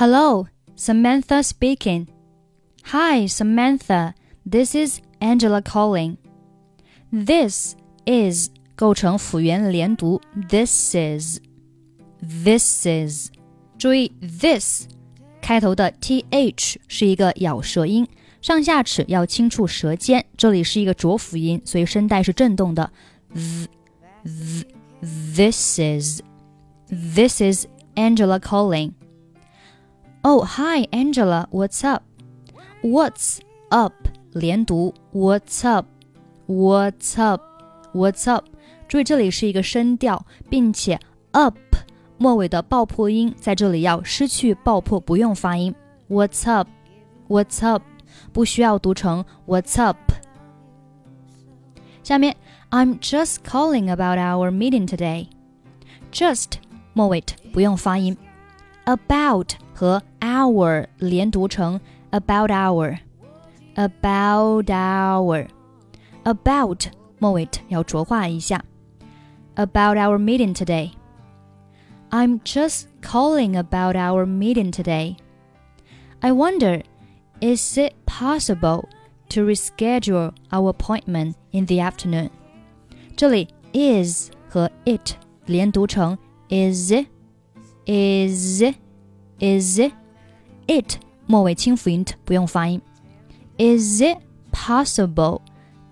Hello, Samantha speaking. Hi, Samantha. This is Angela calling. This is 构成辅元连读，this is this is。注意，this 开头的 th 是一个咬舌音，上下齿要轻触舌尖，这里是一个浊辅音，所以声带是震动的。th th this is this is Angela calling. Oh, hi, Angela. What's up? What's up? 连读，What's up? What's up? What's up? 注意这里是一个声调，并且 up 末尾的爆破音在这里要失去爆破，不用发音。What's up? What's up? 不需要读成 What's up? 下面 I'm just calling about our meeting today. Just 末尾不用发音。 About 和 our 连读成 about our, about our, about 末尾要浊化一下。about our meeting today. I'm just calling about our meeting today. I wonder, is it possible to reschedule our appointment in the afternoon? 这里 is 和 it 连读成 is is is it 末尾清辅音不用发音。Is it possible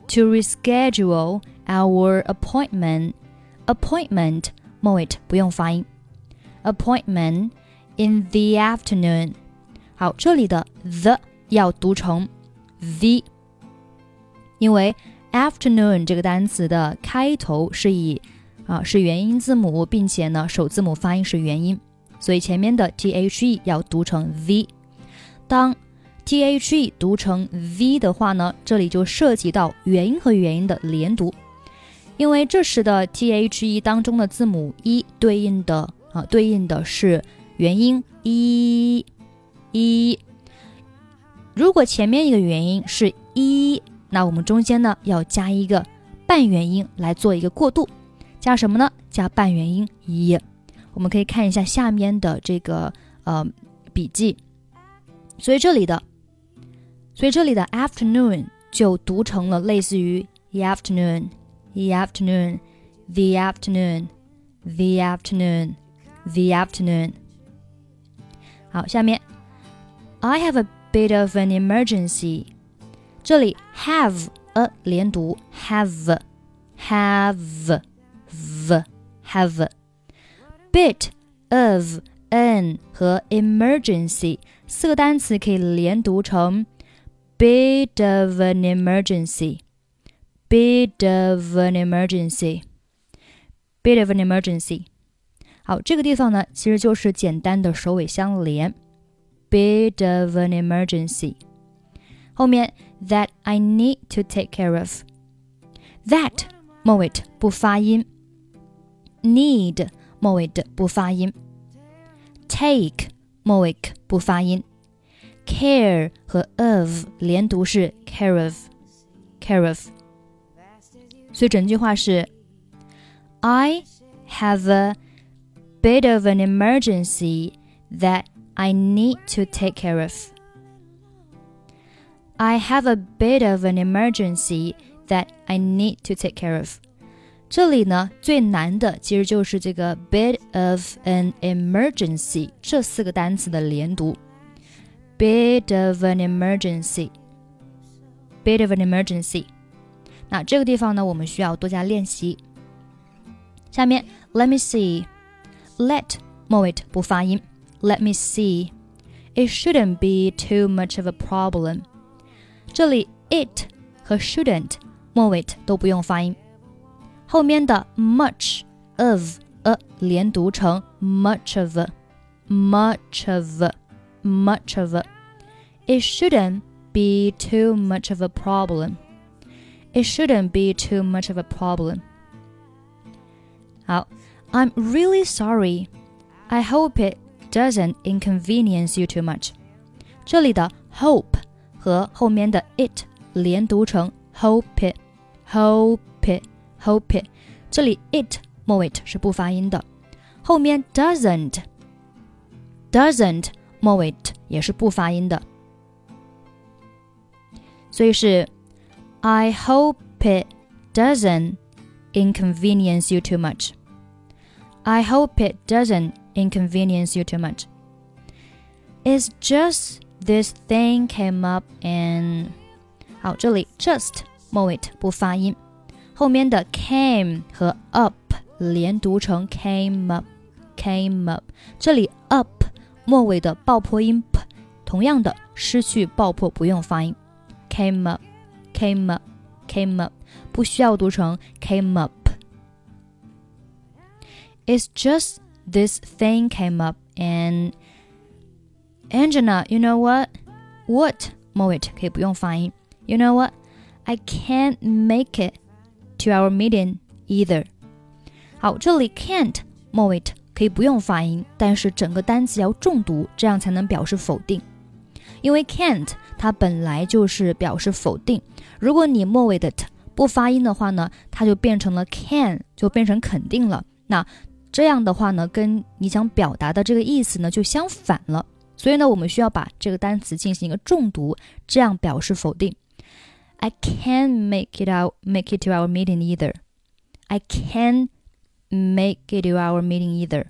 to reschedule our appointment appointment 末尾不用发音，appointment in the afternoon。好，这里的 the 要读成 the，因为 afternoon 这个单词的开头是以 啊是元音字母，并且呢首字母发音是元音，所以前面的 the 要读成 v。当 the 读成 v 的话呢，这里就涉及到元音和元音的连读。因为这时的 t h e 当中的字母一对应的啊，对应的是元音一一。如果前面一个元音是一，那我们中间呢要加一个半元音来做一个过渡，加什么呢？加半元音一。我们可以看一下下面的这个呃笔记。所以这里的，所以这里的 afternoon 就读成了类似于 the afternoon。the afternoon, the afternoon, the afternoon, the afternoon. 好，下面 I have a bit of an emergency。这里 have a 连读，have have v have bit of an 和 emergency 四个单词可以连读成 bit of an emergency。bit of an emergency. Bit of an emergency. 好，这个地方呢，其实就是简单的首尾相连。Bit of an emergency. 后面 that I need to take care of. That 末尾不发音。 Need 末尾的不发音。Take 末尾不发音。Care 和 of 连读是 care of。care of。所以整句话是：I have a bit of an emergency that I need to take care of. I have a bit of an emergency that I need to take care of. 这里呢，最难的其实就是这个 bit of an emergency 这四个单词的连读。bit of an emergency, bit of an emergency。那这个地方呢，我们需要多加练习。下面，Let me see，let 末尾不发音，Let me see，It shouldn't be too much of a problem。这里 it 和 shouldn't 末尾都不用发音， 后面的 much of a 连读成 much of a，much of a，much of a。It shouldn't be too much of a problem。it shouldn't be too much of a problem. 好，I'm really sorry. I hope it doesn't inconvenience you too much. 这里的 hope 和后面的 it 连读成 hope it, hope it, hope it。这里 it 末尾是不发音的，后面 doesn't doesn't 末尾也是不发音的。所以是 I hope it doesn't inconvenience you too much. I hope it doesn't inconvenience you too much. It's just this thing came up and 好，这里 just 末尾不发音， 后面的 came 和 up 连读成 came up came up。这里 up 末尾的爆破音 p，同样的失去爆破，不用发音。came up came up came up，不需要读成 came up。It's just this thing came up and Angela, you know what? What? 末尾可以不用发音。You know what? I can't make it To our meeting either. 好，这里 can't 末尾可以不用发音，但是整个单词要重读，这样才能表示否定。因为 can't 它本来就是表示否定，如果你末尾的 t 不发音的话呢，它就变成了 can，就变成肯定了。那这样的话呢，跟你想表达的这个意思呢就相反了。所以呢，我们需要把这个单词进行一个重读，这样表示否定。I can't make it out, make it to our meeting either. I can't make it to our meeting either.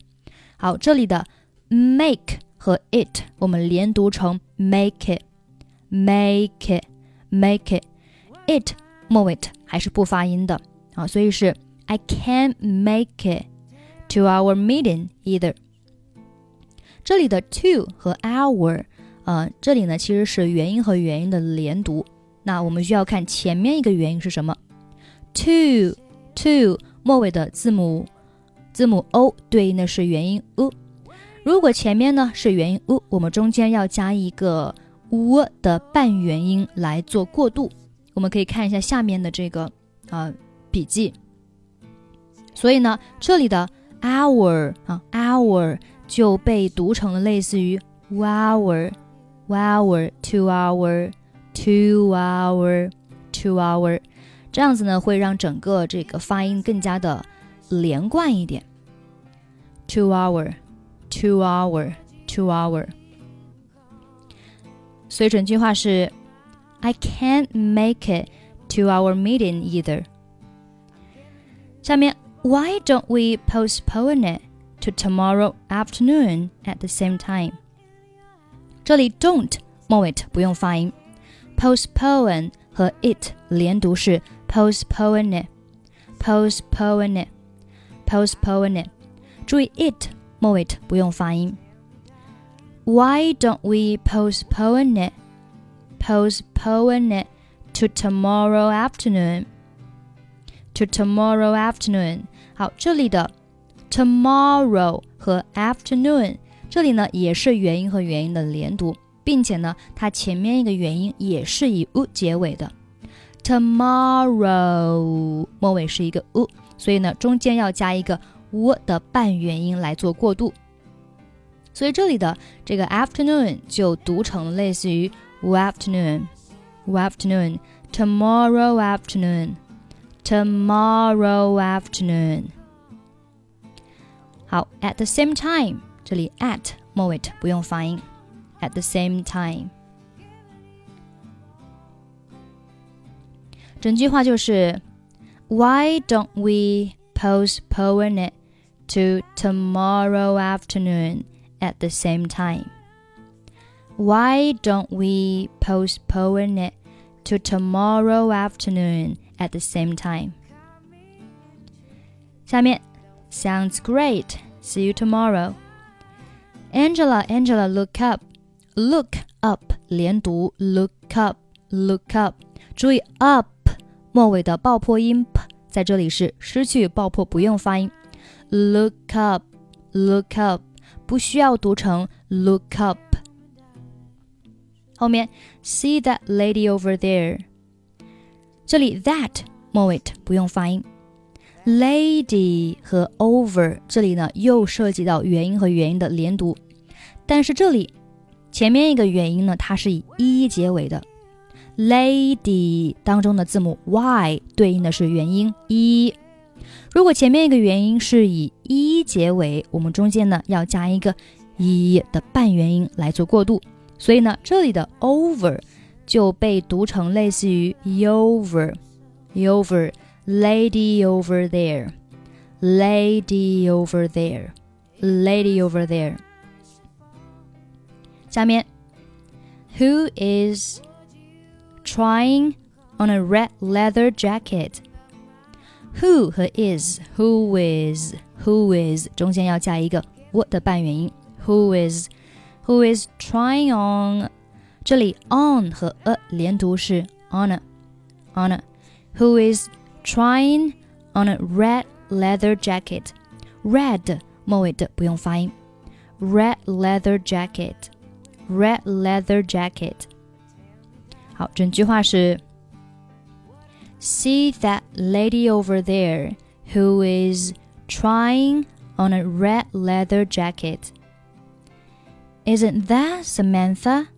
好，这里的 make 和 it 我们连读成 make it, make it, make it. it 末尾还是不发音的啊，所以是 I can't make it to our meeting either. 这里的 to 和 our，呃，这里呢其实是元音和元音的连读。 那我们需要看前面一个元音是什么？to to 末尾的字母字母 o 对应的是元音 u。如果前面呢是元音 u，我们中间要加一个 u 的半元音来做过渡。我们可以看一下下面的这个啊、呃、笔记。所以呢，这里的 our 啊 our 就被读成了类似于 hour hour two hour two hour two hour，这样子呢会让整个这个发音更加的连贯一点。two hour two hour two hour，所以整句话是 I can't make it to our meeting either。下面 Why don't we postpone it to tomorrow afternoon at the same time？这里 don't 末尾不用发音 ，postpone 和 it 连读是 postpone it，postpone it，postpone it。注意 it 末尾不用发音。Why don't we postpone it? Postpone it to tomorrow afternoon. To tomorrow afternoon. 好，这里的 tomorrow 和 afternoon 这里呢也是元音和元音的连读， 并且呢它前面一个元音也是以 u 结尾的。tomorrow 末尾是一个 u，所以呢中间要加一个 u 的半元音来做过渡。所以这里的这个 afternoon 就读成类似于 afternoon，afternoon，tomorrow afternoon，tomorrow afternoon。好，at the same time，这里 at 末尾不用发音 ，at the same time。整句话就是 Why don't we postpone it to tomorrow afternoon at the same time? Why don't we postpone it to tomorrow afternoon at the same time? 下面 Sounds great. See you tomorrow. Angela, Angela, look up. Look up 连读 look up, look up. 注意 up 末尾的爆破音 p 在这里是失去爆破，不用发音。Look up, look up，不需要读成 look up。后面 see that lady over there，这里 that 末尾不用发音。lady 和 over 这里呢又涉及到元音和元音的连读，但是这里 前面一个元音呢它是以 e 结尾的。lady 当中的字母 y 对应的是元音 e。如果前面一个元音是以 e 结尾，我们中间呢要加一个 e 的半元音来做过渡，所以呢，这里的 over 就被读成类似于 over，over，lady over there，lady over there，lady over there。下面，Who is trying on a red leather jacket? Who 和 is，Who is，Who is 中间要加一个 what 的半元音。Who is Who is trying on？这里 on 和 a 连读是 on on。Who is trying on a red leather jacket？Red 末尾的不用发音。Red leather jacket。 red leather jacket。好，整句话是：See that lady over there who is trying on a red leather jacket. Isn't that Samantha?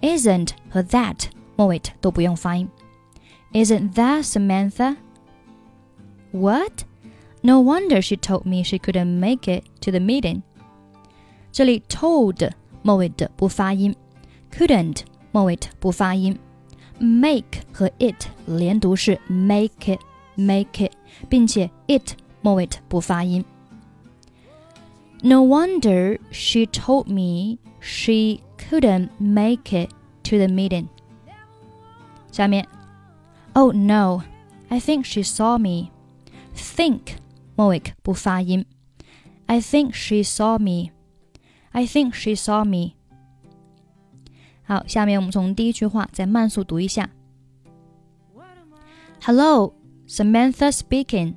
Isn't 和 that 末尾都不用发音。Isn't that Samantha? What? No wonder she told me she couldn't make it to the meeting. 这里 told 末尾的不发音，couldn't 末尾的不发音，make 和 it 连读是 make it make it，并且 it 末尾的不发音。No wonder she told me she couldn't make it to the meeting. 下面，Oh no, I think she saw me. Think 末尾不发音。I think she saw me. I think she saw me. 好，下面我们从第一句话再慢速读一下。Hello, Samantha speaking.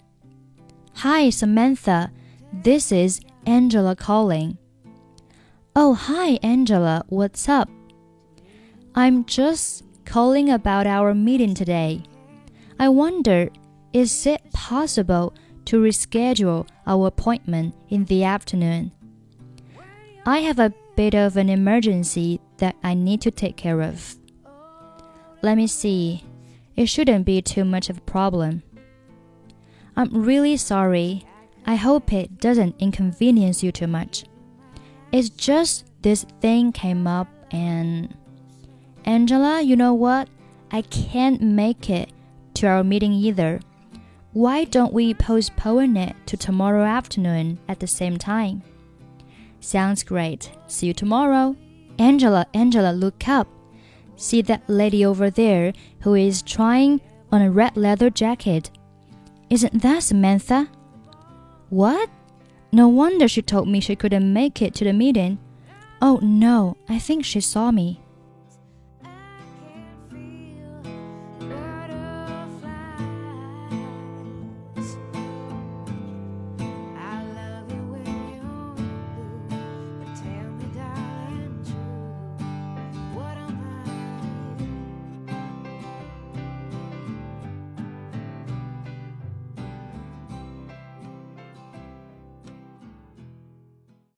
Hi, Samantha. This is Angela calling. Oh, hi, Angela. What's up? I'm just calling about our meeting today. I wonder, is it possible to reschedule our appointment in the afternoon? I have a bit of an emergency that I need to take care of. Let me see. It shouldn't be too much of a problem. I'm really sorry. I hope it doesn't inconvenience you too much. It's just this thing came up and. Angela, you know what? I can't make it to our meeting either. Why don't we postpone it to tomorrow afternoon at the same time? Sounds great. See you tomorrow. Angela, Angela, look up. See that lady over there who is trying on a red leather jacket. Isn't that Samantha? What? No wonder she told me she couldn't make it to the meeting. Oh no, I think she saw me.